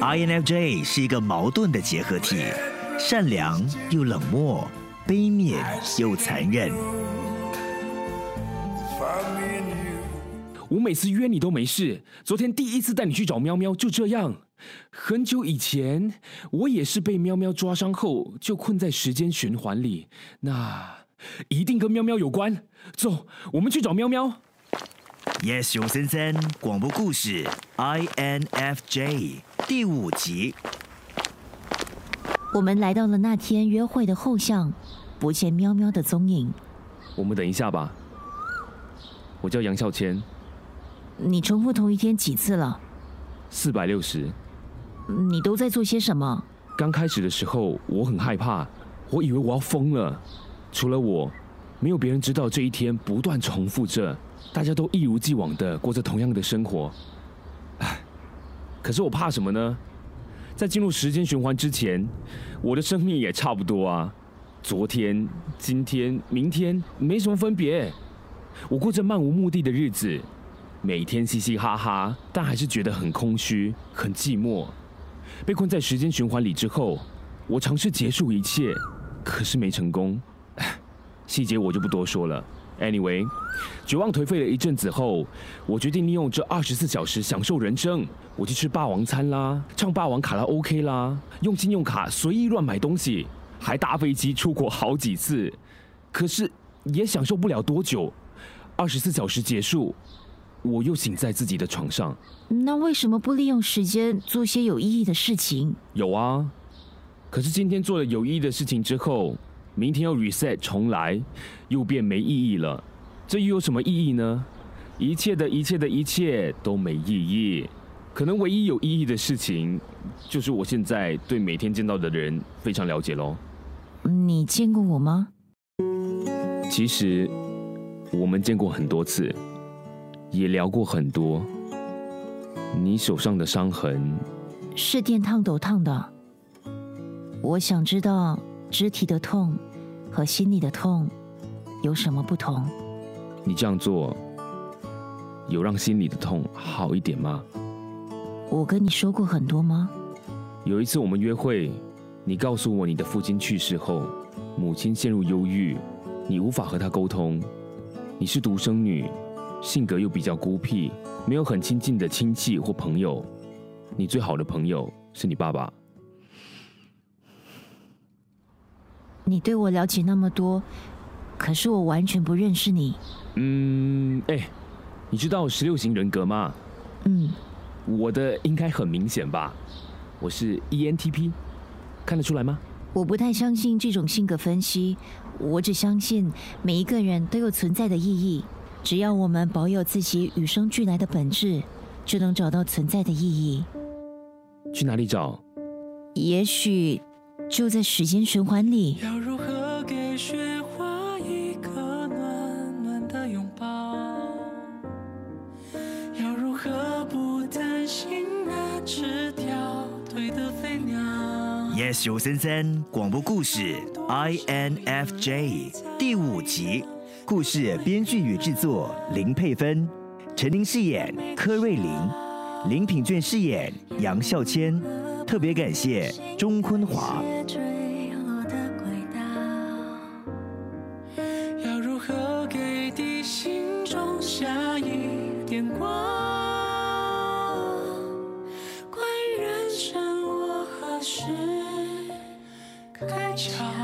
INFJ 是一个矛盾的结合体，善良又冷漠，悲悯又残忍。我每次约你都没事，昨天第一次带你去找喵喵就这样。很久以前，我也是被喵喵抓伤后就困在时间循环里，那一定跟喵喵有关。走，我们去找喵喵。Yes，熊森森广播故事 INFJ 第五集。我们来到了那天约会的后巷，不见喵喵的踪影。我们等一下吧。我叫杨孝谦。你重复同一天几次了？四百六十。你都在做些什么？刚开始的时候，我很害怕，我以为我要疯了。除了我，没有别人知道这一天不断重复着，大家都一如既往的过着同样的生活。可是我怕什么呢？在进入时间循环之前，我的生命也差不多啊。昨天、今天、明天没什么分别，我过着漫无目的的日子。每天嘻嘻哈哈，但还是觉得很空虚、很寂寞。被困在时间循环里之后，我尝试结束一切，可是没成功。细节我就不多说了。Anyway，绝望颓废了一阵子后，我决定利用这二十四小时享受人生。我去吃霸王餐啦，唱霸王卡拉 OK 啦，用信用卡随意乱买东西，还搭飞机出国好几次。可是也享受不了多久，二十四小时结束。我又醒在自己的床上，那为什么不利用时间做些有意义的事情？有啊，可是今天做了有意义的事情之后，明天要 reset 重来，又变没意义了。这又有什么意义呢？一切的一切的一切都没意义。可能唯一有意义的事情，就是我现在对每天见到的人非常了解喽。你见过我吗？其实我们见过很多次。也聊过很多，你手上的伤痕是电烫斗烫的。我想知道肢体的痛和心里的痛有什么不同？你这样做有让心里的痛好一点吗？我跟你说过很多吗？有一次我们约会，你告诉我你的父亲去世后，母亲陷入忧郁，你无法和他沟通，你是独生女。性格又比较孤僻，没有很亲近的亲戚或朋友。你最好的朋友是你爸爸。你对我了解那么多，可是我完全不认识你。嗯，哎，你知道十六型人格吗？嗯，我的应该很明显吧？我是 ENTP，看得出来吗？我不太相信这种性格分析，我只相信每一个人都有存在的意义。只要我们保有自己与生俱来的本质，就能找到存在的意义。去哪里找？也许就在时间循环里。要如何给雪花一个暖暖的拥抱？要如何不担心那只掉队的飞鸟 Yes，有森森广播故事 INFJ 第五集。故事编剧与制作林佩芬，陈琳饰演柯瑞玲，林品俊饰演杨孝谦。特别感谢钟坤华。要如何给地心种下一点光？关于人生，我何时开窍？